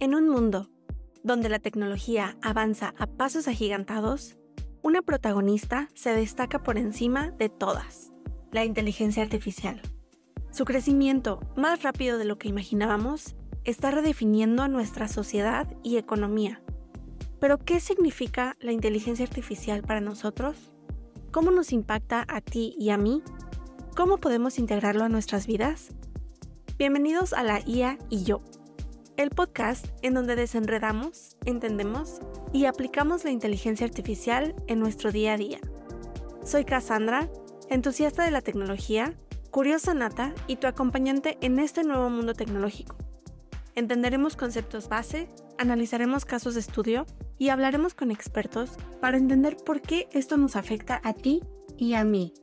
En un mundo donde la tecnología avanza a pasos agigantados, una protagonista se destaca por encima de todas, la inteligencia artificial. Su crecimiento, más rápido de lo que imaginábamos, está redefiniendo nuestra sociedad y economía. Pero, ¿qué significa la inteligencia artificial para nosotros? ¿Cómo nos impacta a ti y a mí? ¿Cómo podemos integrarlo a nuestras vidas? Bienvenidos a la IA y yo el podcast en donde desenredamos, entendemos y aplicamos la inteligencia artificial en nuestro día a día. Soy Cassandra, entusiasta de la tecnología, curiosa nata y tu acompañante en este nuevo mundo tecnológico. Entenderemos conceptos base, analizaremos casos de estudio y hablaremos con expertos para entender por qué esto nos afecta a ti y a mí.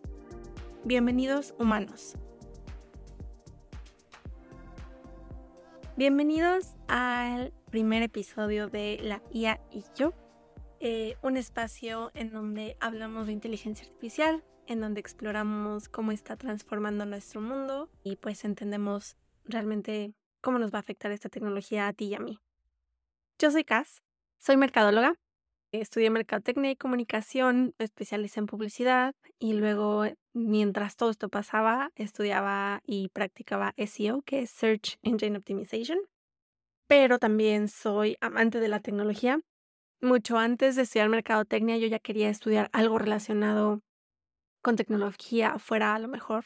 Bienvenidos humanos. Bienvenidos al primer episodio de La IA y yo, eh, un espacio en donde hablamos de inteligencia artificial, en donde exploramos cómo está transformando nuestro mundo y pues entendemos realmente cómo nos va a afectar esta tecnología a ti y a mí. Yo soy Cass, soy mercadóloga, estudié mercadotecnia y comunicación, me especialicé en publicidad y luego mientras todo esto pasaba, estudiaba y practicaba SEO, que es Search Engine Optimization. Pero también soy amante de la tecnología. Mucho antes de estudiar mercadotecnia, yo ya quería estudiar algo relacionado con tecnología, fuera a lo mejor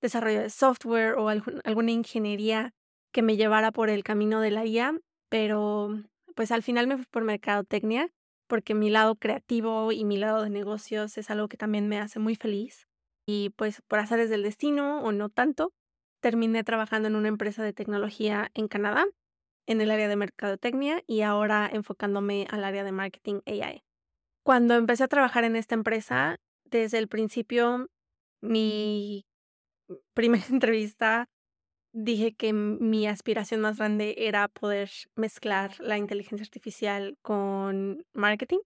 desarrollo de software o alguna ingeniería que me llevara por el camino de la IA, pero pues al final me fui por mercadotecnia porque mi lado creativo y mi lado de negocios es algo que también me hace muy feliz. Y pues por azares del destino o no tanto, terminé trabajando en una empresa de tecnología en Canadá, en el área de mercadotecnia y ahora enfocándome al área de marketing AI. Cuando empecé a trabajar en esta empresa, desde el principio, mi primera entrevista dije que mi aspiración más grande era poder mezclar la inteligencia artificial con marketing,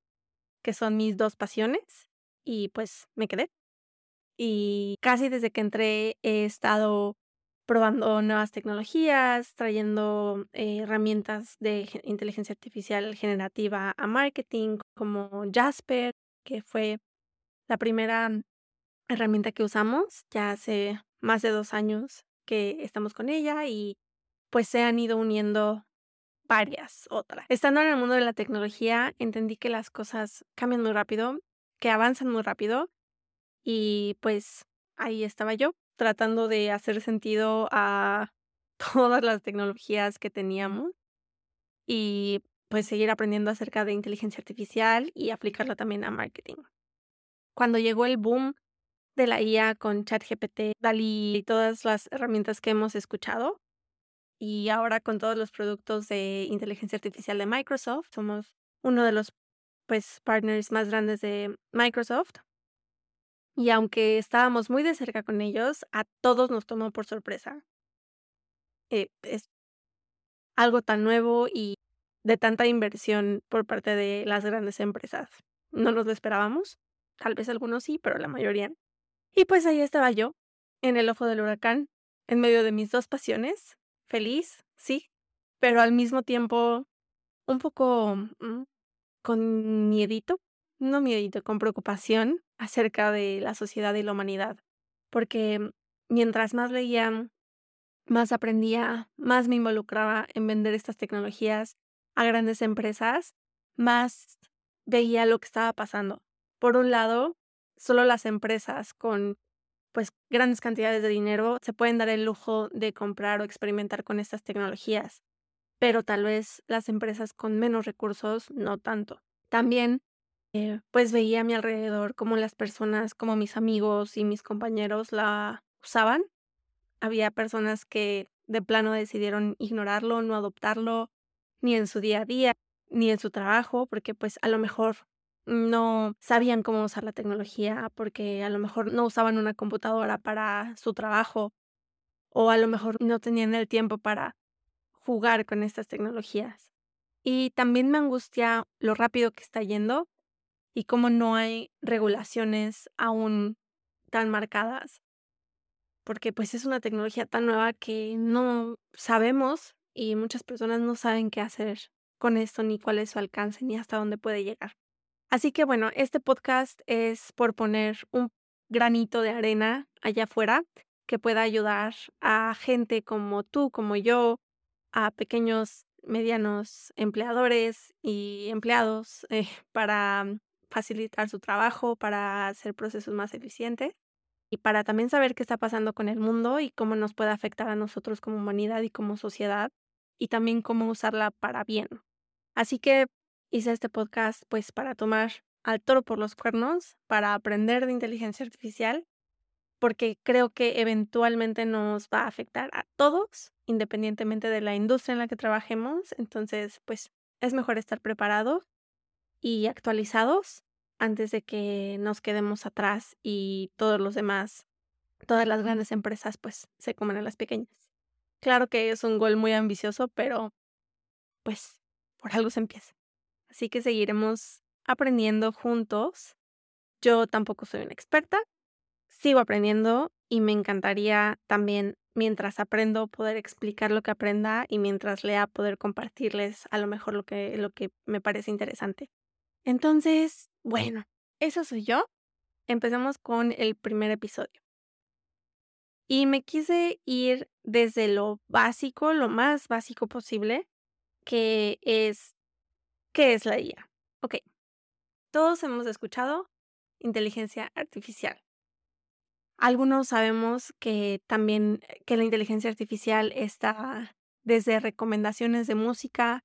que son mis dos pasiones, y pues me quedé. Y casi desde que entré he estado probando nuevas tecnologías, trayendo eh, herramientas de inteligencia artificial generativa a marketing como Jasper, que fue la primera herramienta que usamos ya hace más de dos años que estamos con ella y pues se han ido uniendo varias otras. Estando en el mundo de la tecnología, entendí que las cosas cambian muy rápido, que avanzan muy rápido y pues ahí estaba yo tratando de hacer sentido a todas las tecnologías que teníamos y pues seguir aprendiendo acerca de inteligencia artificial y aplicarla también a marketing. Cuando llegó el boom de la IA con ChatGPT, DALI y todas las herramientas que hemos escuchado, y ahora con todos los productos de inteligencia artificial de Microsoft, somos uno de los pues partners más grandes de Microsoft y aunque estábamos muy de cerca con ellos, a todos nos tomó por sorpresa. Eh, es algo tan nuevo y de tanta inversión por parte de las grandes empresas. No nos lo esperábamos. Tal vez algunos sí, pero la mayoría. Y pues ahí estaba yo, en el ojo del huracán, en medio de mis dos pasiones, feliz, sí, pero al mismo tiempo un poco mm, con miedito, no miedito, con preocupación acerca de la sociedad y la humanidad, porque mientras más leía, más aprendía, más me involucraba en vender estas tecnologías a grandes empresas, más veía lo que estaba pasando. Por un lado, solo las empresas con pues grandes cantidades de dinero se pueden dar el lujo de comprar o experimentar con estas tecnologías, pero tal vez las empresas con menos recursos no tanto. También eh, pues veía a mi alrededor cómo las personas, como mis amigos y mis compañeros la usaban. Había personas que de plano decidieron ignorarlo, no adoptarlo, ni en su día a día, ni en su trabajo, porque pues a lo mejor no sabían cómo usar la tecnología, porque a lo mejor no usaban una computadora para su trabajo, o a lo mejor no tenían el tiempo para jugar con estas tecnologías. Y también me angustia lo rápido que está yendo y cómo no hay regulaciones aún tan marcadas. Porque pues es una tecnología tan nueva que no sabemos y muchas personas no saben qué hacer con esto, ni cuál es su alcance, ni hasta dónde puede llegar. Así que bueno, este podcast es por poner un granito de arena allá afuera que pueda ayudar a gente como tú, como yo, a pequeños, medianos empleadores y empleados eh, para facilitar su trabajo, para hacer procesos más eficientes y para también saber qué está pasando con el mundo y cómo nos puede afectar a nosotros como humanidad y como sociedad y también cómo usarla para bien. Así que hice este podcast pues para tomar al toro por los cuernos, para aprender de inteligencia artificial, porque creo que eventualmente nos va a afectar a todos, independientemente de la industria en la que trabajemos. Entonces, pues es mejor estar preparados y actualizados antes de que nos quedemos atrás y todos los demás, todas las grandes empresas, pues se comen a las pequeñas. Claro que es un gol muy ambicioso, pero pues por algo se empieza. Así que seguiremos aprendiendo juntos. Yo tampoco soy una experta, sigo aprendiendo y me encantaría también mientras aprendo poder explicar lo que aprenda y mientras lea poder compartirles a lo mejor lo que, lo que me parece interesante. Entonces, bueno, eso soy yo. Empezamos con el primer episodio. Y me quise ir desde lo básico, lo más básico posible, que es, ¿qué es la IA? Ok, todos hemos escuchado inteligencia artificial. Algunos sabemos que también eh, que la inteligencia artificial está desde recomendaciones de música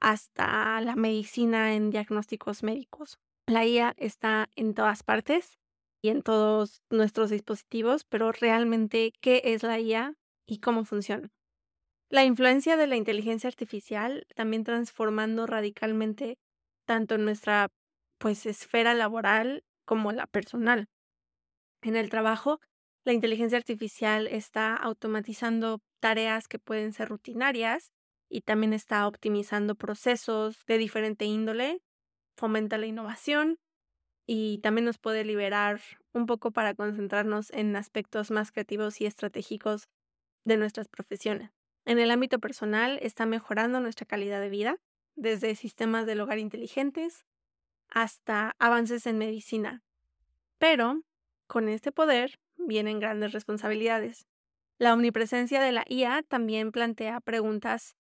hasta la medicina en diagnósticos médicos. La IA está en todas partes y en todos nuestros dispositivos, pero realmente, ¿qué es la IA y cómo funciona? La influencia de la inteligencia artificial también transformando radicalmente tanto nuestra pues esfera laboral como la personal. En el trabajo, la inteligencia artificial está automatizando tareas que pueden ser rutinarias y también está optimizando procesos de diferente índole, fomenta la innovación y también nos puede liberar un poco para concentrarnos en aspectos más creativos y estratégicos de nuestras profesiones. En el ámbito personal está mejorando nuestra calidad de vida, desde sistemas del hogar inteligentes hasta avances en medicina. Pero con este poder vienen grandes responsabilidades. La omnipresencia de la IA también plantea preguntas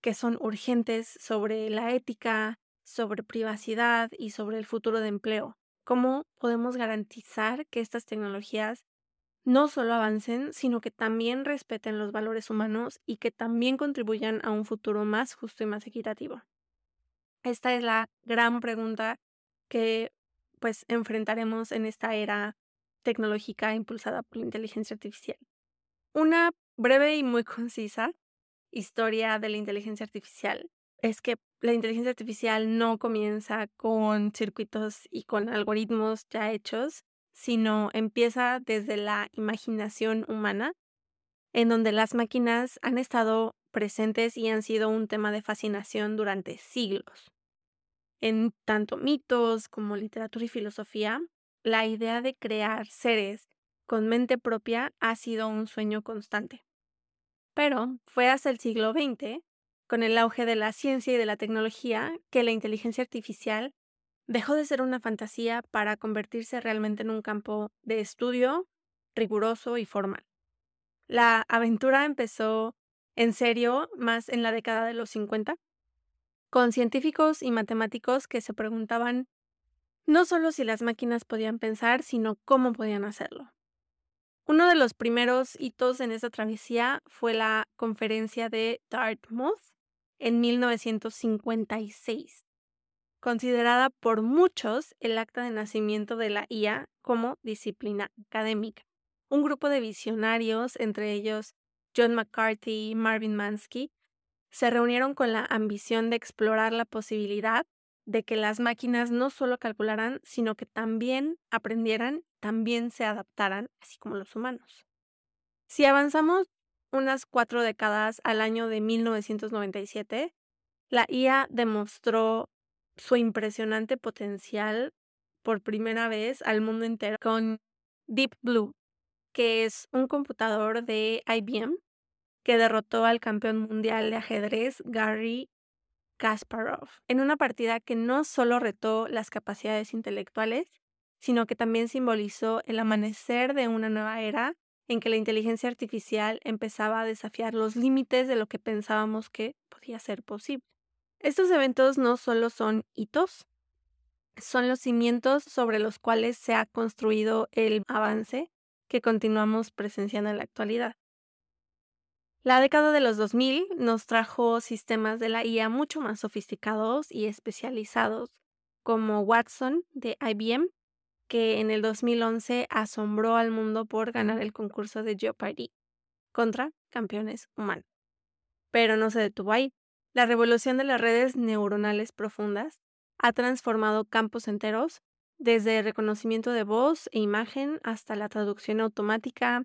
que son urgentes sobre la ética, sobre privacidad y sobre el futuro de empleo. ¿Cómo podemos garantizar que estas tecnologías no solo avancen, sino que también respeten los valores humanos y que también contribuyan a un futuro más justo y más equitativo? Esta es la gran pregunta que pues enfrentaremos en esta era tecnológica impulsada por la inteligencia artificial. Una breve y muy concisa historia de la inteligencia artificial es que la inteligencia artificial no comienza con circuitos y con algoritmos ya hechos, sino empieza desde la imaginación humana, en donde las máquinas han estado presentes y han sido un tema de fascinación durante siglos. En tanto mitos como literatura y filosofía, la idea de crear seres con mente propia ha sido un sueño constante. Pero fue hasta el siglo XX, con el auge de la ciencia y de la tecnología, que la inteligencia artificial dejó de ser una fantasía para convertirse realmente en un campo de estudio riguroso y formal. La aventura empezó en serio más en la década de los 50, con científicos y matemáticos que se preguntaban no solo si las máquinas podían pensar, sino cómo podían hacerlo. Uno de los primeros hitos en esa travesía fue la conferencia de Dartmouth en 1956, considerada por muchos el acta de nacimiento de la IA como disciplina académica. Un grupo de visionarios, entre ellos John McCarthy y Marvin Mansky, se reunieron con la ambición de explorar la posibilidad de que las máquinas no solo calcularan, sino que también aprendieran también se adaptaran, así como los humanos. Si avanzamos unas cuatro décadas al año de 1997, la IA demostró su impresionante potencial por primera vez al mundo entero con Deep Blue, que es un computador de IBM que derrotó al campeón mundial de ajedrez Garry Kasparov en una partida que no solo retó las capacidades intelectuales, sino que también simbolizó el amanecer de una nueva era en que la inteligencia artificial empezaba a desafiar los límites de lo que pensábamos que podía ser posible. Estos eventos no solo son hitos, son los cimientos sobre los cuales se ha construido el avance que continuamos presenciando en la actualidad. La década de los 2000 nos trajo sistemas de la IA mucho más sofisticados y especializados, como Watson de IBM, que en el 2011 asombró al mundo por ganar el concurso de Jeopardy contra campeones humanos. Pero no se detuvo ahí. La revolución de las redes neuronales profundas ha transformado campos enteros, desde reconocimiento de voz e imagen hasta la traducción automática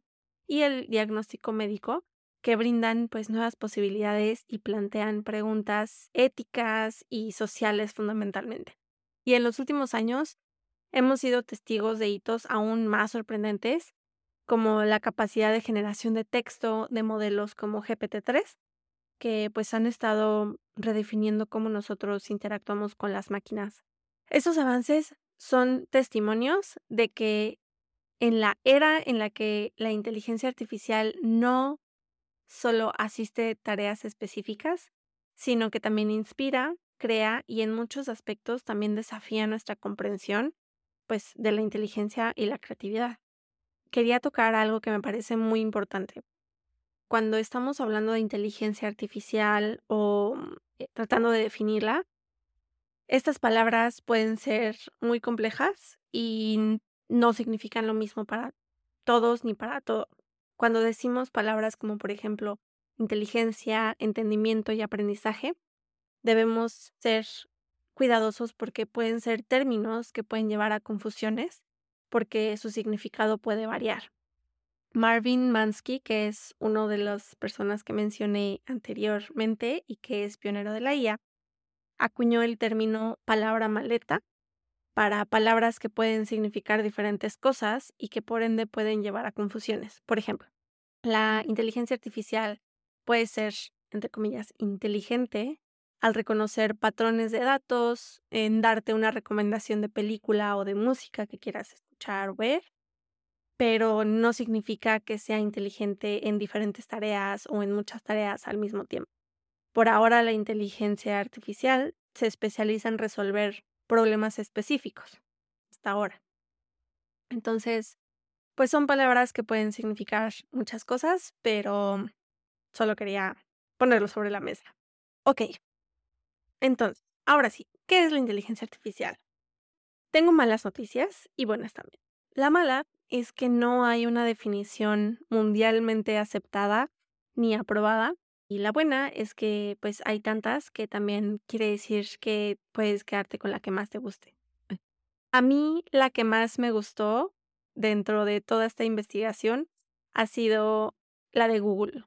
y el diagnóstico médico, que brindan pues nuevas posibilidades y plantean preguntas éticas y sociales fundamentalmente. Y en los últimos años hemos sido testigos de hitos aún más sorprendentes, como la capacidad de generación de texto de modelos como GPT-3, que pues han estado redefiniendo cómo nosotros interactuamos con las máquinas. Estos avances son testimonios de que en la era en la que la inteligencia artificial no solo asiste tareas específicas, sino que también inspira, crea y en muchos aspectos también desafía nuestra comprensión pues de la inteligencia y la creatividad. Quería tocar algo que me parece muy importante. Cuando estamos hablando de inteligencia artificial o mm, eh, tratando de definirla, estas palabras pueden ser muy complejas y no significan lo mismo para todos ni para todo. Cuando decimos palabras como por ejemplo inteligencia, entendimiento y aprendizaje, debemos ser cuidadosos porque pueden ser términos que pueden llevar a confusiones porque su significado puede variar. Marvin Mansky, que es uno de las personas que mencioné anteriormente y que es pionero de la IA, acuñó el término palabra maleta para palabras que pueden significar diferentes cosas y que por ende pueden llevar a confusiones. Por ejemplo, la inteligencia artificial puede ser, entre comillas, inteligente al reconocer patrones de datos, en darte una recomendación de película o de música que quieras escuchar o ver, pero no significa que sea inteligente en diferentes tareas o en muchas tareas al mismo tiempo. Por ahora la inteligencia artificial se especializa en resolver problemas específicos, hasta ahora. Entonces, pues son palabras que pueden significar muchas cosas, pero solo quería ponerlo sobre la mesa. Ok. Entonces, ahora sí, ¿qué es la inteligencia artificial? Tengo malas noticias y buenas también. La mala es que no hay una definición mundialmente aceptada ni aprobada y la buena es que pues hay tantas que también quiere decir que puedes quedarte con la que más te guste. A mí la que más me gustó dentro de toda esta investigación ha sido la de Google.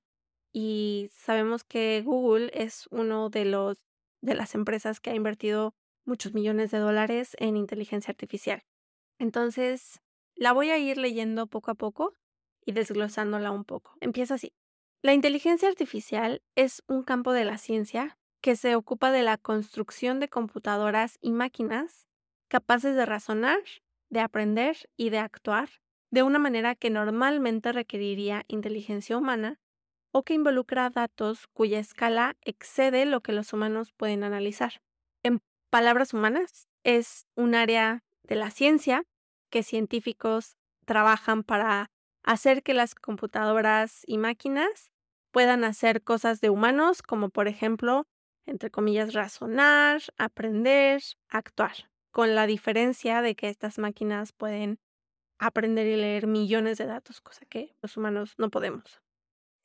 Y sabemos que Google es uno de los de las empresas que ha invertido muchos millones de dólares en inteligencia artificial. Entonces, la voy a ir leyendo poco a poco y desglosándola un poco. Empieza así. La inteligencia artificial es un campo de la ciencia que se ocupa de la construcción de computadoras y máquinas capaces de razonar, de aprender y de actuar de una manera que normalmente requeriría inteligencia humana o que involucra datos cuya escala excede lo que los humanos pueden analizar. En palabras humanas, es un área de la ciencia que científicos trabajan para hacer que las computadoras y máquinas puedan hacer cosas de humanos, como por ejemplo, entre comillas, razonar, aprender, actuar, con la diferencia de que estas máquinas pueden aprender y leer millones de datos, cosa que los humanos no podemos.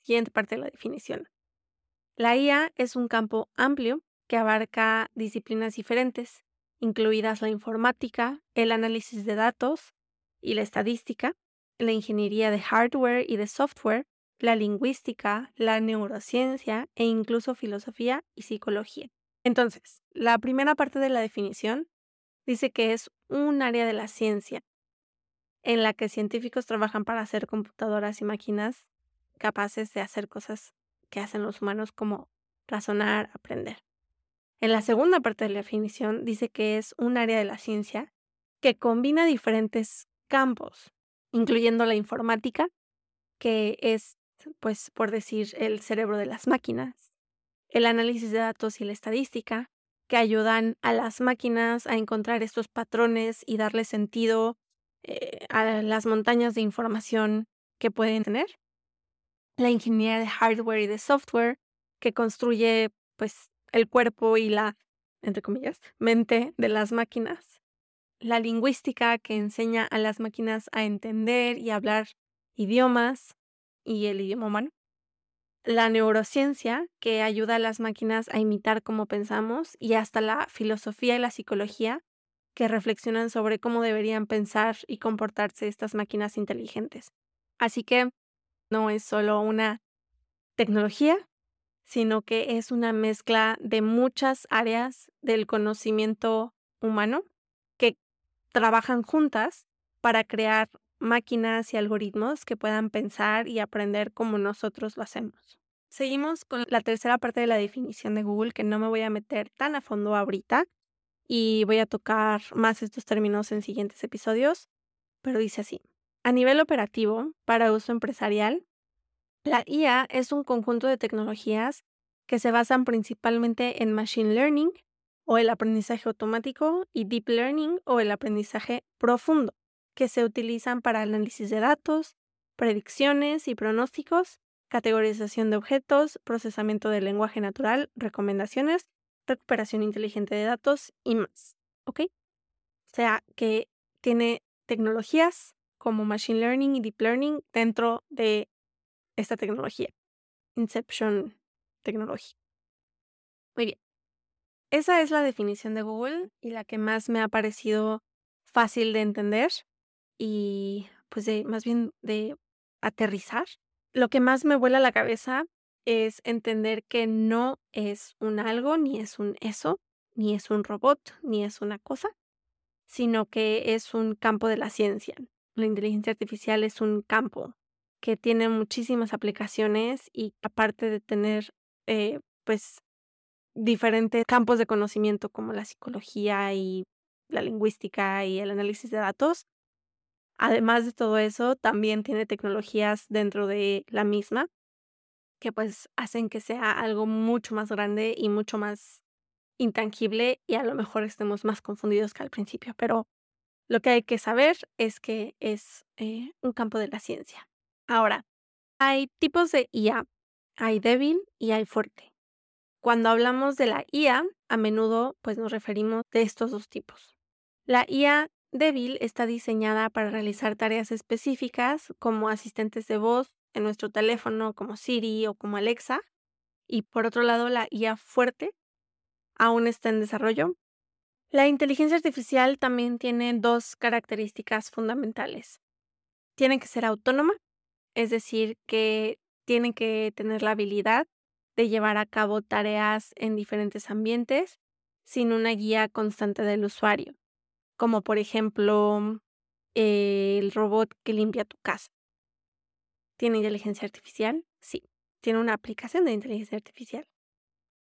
Siguiente parte de la definición. La IA es un campo amplio que abarca disciplinas diferentes, incluidas la informática, el análisis de datos y la estadística, la ingeniería de hardware y de software, la lingüística, la neurociencia e incluso filosofía y psicología. Entonces, la primera parte de la definición dice que es un área de la ciencia en la que científicos trabajan para hacer computadoras y máquinas capaces de hacer cosas que hacen los humanos como razonar, aprender. En la segunda parte de la definición dice que es un área de la ciencia que combina diferentes campos, incluyendo la informática, que es, pues, por decir, el cerebro de las máquinas, el análisis de datos y la estadística, que ayudan a las máquinas a encontrar estos patrones y darle sentido eh, a las montañas de información que pueden tener. La ingeniería de hardware y de software, que construye pues el cuerpo y la, entre comillas, mente de las máquinas. La lingüística, que enseña a las máquinas a entender y hablar idiomas y el idioma humano la neurociencia, que ayuda a las máquinas a imitar cómo pensamos, y hasta la filosofía y la psicología, que reflexionan sobre cómo deberían pensar y comportarse estas máquinas inteligentes. Así que no es solo una tecnología, sino que es una mezcla de muchas áreas del conocimiento humano que trabajan juntas para crear máquinas y algoritmos que puedan pensar y aprender como nosotros lo hacemos. Seguimos con la tercera parte de la definición de Google que no me voy a meter tan a fondo ahorita y voy a tocar más estos términos en siguientes episodios, pero dice así. A nivel operativo, para uso empresarial, la IA es un conjunto de tecnologías que se basan principalmente en Machine Learning o el aprendizaje automático y Deep Learning o el aprendizaje profundo que se utilizan para análisis de datos, predicciones y pronósticos, categorización de objetos, procesamiento del lenguaje natural, recomendaciones, recuperación inteligente de datos y más. ¿Ok? O sea que tiene tecnologías como Machine Learning y Deep Learning dentro de esta tecnología. Inception Technology. Muy bien. Esa es la definición de Google y la que más me ha parecido fácil de entender y pues de más bien de aterrizar. Lo que más me vuela la cabeza es entender que no es un algo, ni es un eso, ni es un robot, ni es una cosa, sino que es un campo de la ciencia. La inteligencia artificial es un campo que tiene muchísimas aplicaciones y aparte de tener eh, pues diferentes campos de conocimiento como la psicología y la lingüística y el análisis de datos, Además de todo eso, también tiene tecnologías dentro de la misma que pues hacen que sea algo mucho más grande y mucho más intangible y a lo mejor estemos más confundidos que al principio, pero lo que hay que saber es que es eh, un campo de la ciencia. Ahora, hay tipos de IA, hay débil y hay fuerte. Cuando hablamos de la IA, a menudo pues nos referimos de estos dos tipos. La IA débil está diseñada para realizar tareas específicas como asistentes de voz en nuestro teléfono como Siri o como Alexa. Y por otro lado, la IA fuerte aún está en desarrollo. La inteligencia artificial también tiene dos características fundamentales. Tiene que ser autónoma, es decir, que tiene que tener la habilidad de llevar a cabo tareas en diferentes ambientes sin una guía constante del usuario como por ejemplo el robot que limpia tu casa. ¿Tiene inteligencia artificial? Sí, tiene una aplicación de inteligencia artificial.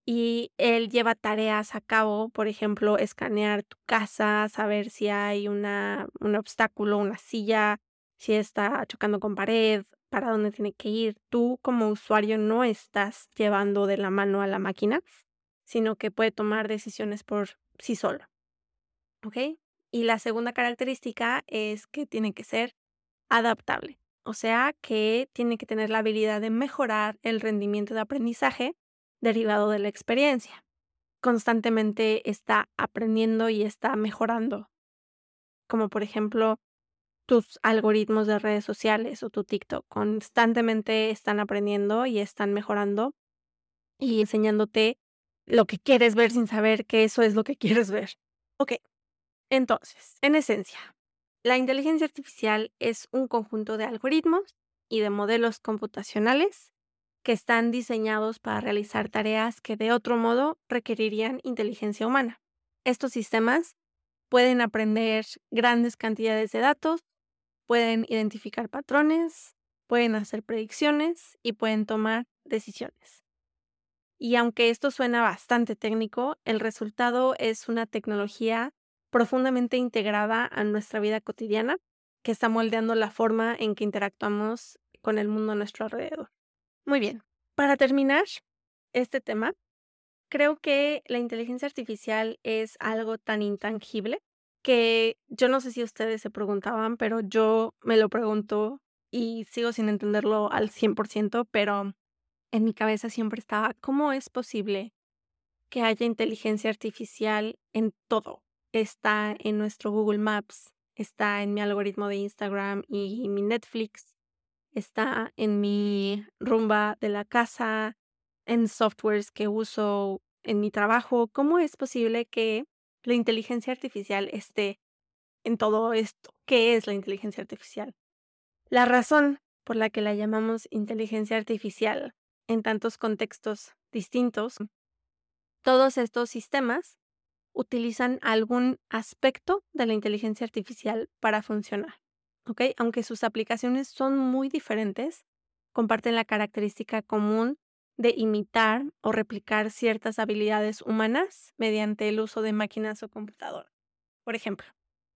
Y él lleva tareas a cabo, por ejemplo, escanear tu casa, saber si hay una, un obstáculo, una silla, si está chocando con pared, para dónde tiene que ir. Tú como usuario no estás llevando de la mano a la máquina, sino que puede tomar decisiones por sí solo. ¿Ok? Y la segunda característica es que tiene que ser adaptable, o sea que tiene que tener la habilidad de mejorar el rendimiento de aprendizaje derivado de la experiencia. Constantemente está aprendiendo y está mejorando, como por ejemplo tus algoritmos de redes sociales o tu TikTok. Constantemente están aprendiendo y están mejorando y enseñándote lo que quieres ver sin saber que eso es lo que quieres ver. Ok, entonces, en esencia, la inteligencia artificial es un conjunto de algoritmos y de modelos computacionales que están diseñados para realizar tareas que de otro modo requerirían inteligencia humana. Estos sistemas pueden aprender grandes cantidades de datos, pueden identificar patrones, pueden hacer predicciones y pueden tomar decisiones. Y aunque esto suena bastante técnico, el resultado es una tecnología profundamente integrada a nuestra vida cotidiana que está moldeando la forma en que interactuamos con el mundo a nuestro alrededor. Muy bien, para terminar este tema, creo que la inteligencia artificial es algo tan intangible que yo no sé si ustedes se preguntaban, pero yo me lo pregunto y sigo sin entenderlo al 100%, pero en mi cabeza siempre estaba, ¿cómo es posible que haya inteligencia artificial en todo? Está en nuestro Google Maps, está en mi algoritmo de Instagram y mi Netflix, está en mi rumba de la casa, en softwares que uso en mi trabajo. ¿Cómo es posible que la inteligencia artificial esté en todo esto? ¿Qué es la inteligencia artificial? La razón por la que la llamamos inteligencia artificial en tantos contextos distintos, todos estos sistemas utilizan algún aspecto de la inteligencia artificial para funcionar. ¿ok? Aunque sus aplicaciones son muy diferentes, comparten la característica común de imitar o replicar ciertas habilidades humanas mediante el uso de máquinas o computadoras. Por ejemplo,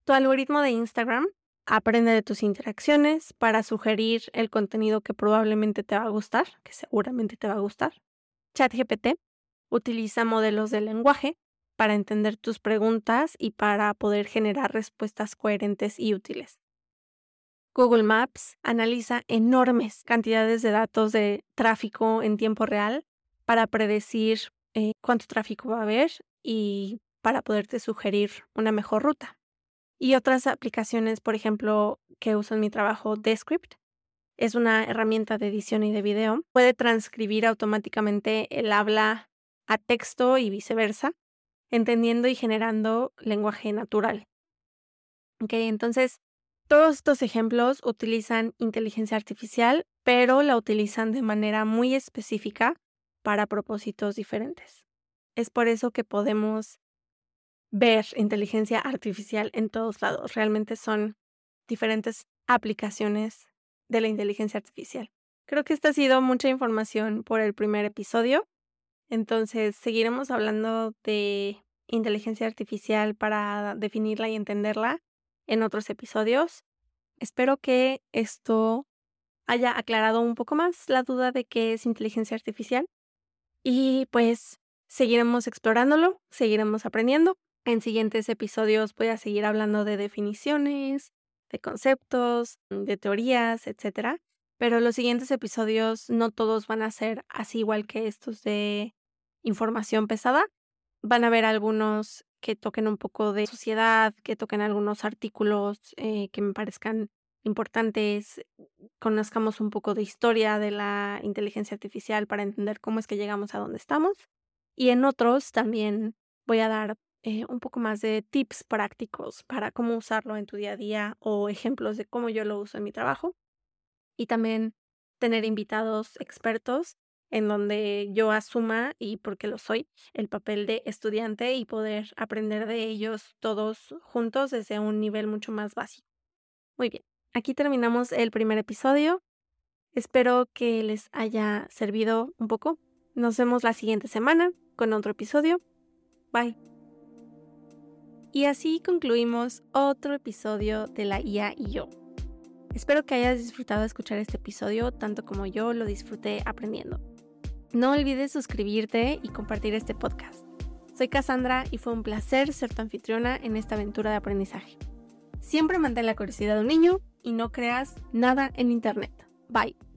tu algoritmo de Instagram aprende de tus interacciones para sugerir el contenido que probablemente te va a gustar, que seguramente te va a gustar. ChatGPT utiliza modelos de lenguaje para entender tus preguntas y para poder generar respuestas coherentes y útiles. Google Maps analiza enormes cantidades de datos de tráfico en tiempo real para predecir eh, cuánto tráfico va a haber y para poderte sugerir una mejor ruta. Y otras aplicaciones, por ejemplo, que uso en mi trabajo, Descript, es una herramienta de edición y de video. Puede transcribir automáticamente el habla a texto y viceversa, entendiendo y generando lenguaje natural. Ok, entonces todos estos ejemplos utilizan inteligencia artificial, pero la utilizan de manera muy específica para propósitos diferentes. Es por eso que podemos ver inteligencia artificial en todos lados. Realmente son diferentes aplicaciones de la inteligencia artificial. Creo que esta ha sido mucha información por el primer episodio. Entonces, seguiremos hablando de inteligencia artificial para definirla y entenderla en otros episodios. Espero que esto haya aclarado un poco más la duda de qué es inteligencia artificial. Y pues seguiremos explorándolo, seguiremos aprendiendo. En siguientes episodios voy a seguir hablando de definiciones, de conceptos, de teorías, etc. Pero los siguientes episodios no todos van a ser así igual que estos de información pesada. Van a haber algunos que toquen un poco de sociedad, que toquen algunos artículos eh, que me parezcan importantes, conozcamos un poco de historia de la inteligencia artificial para entender cómo es que llegamos a donde estamos. Y en otros también voy a dar eh, un poco más de tips prácticos para cómo usarlo en tu día a día o ejemplos de cómo yo lo uso en mi trabajo. Y también tener invitados expertos en donde yo asuma, y porque lo soy, el papel de estudiante y poder aprender de ellos todos juntos desde un nivel mucho más básico. Muy bien, aquí terminamos el primer episodio. Espero que les haya servido un poco. Nos vemos la siguiente semana con otro episodio. Bye. Y así concluimos otro episodio de la IA y yo. Espero que hayas disfrutado de escuchar este episodio tanto como yo lo disfruté aprendiendo. No olvides suscribirte y compartir este podcast. Soy Cassandra y fue un placer ser tu anfitriona en esta aventura de aprendizaje. Siempre mantén la curiosidad de un niño y no creas nada en Internet. Bye.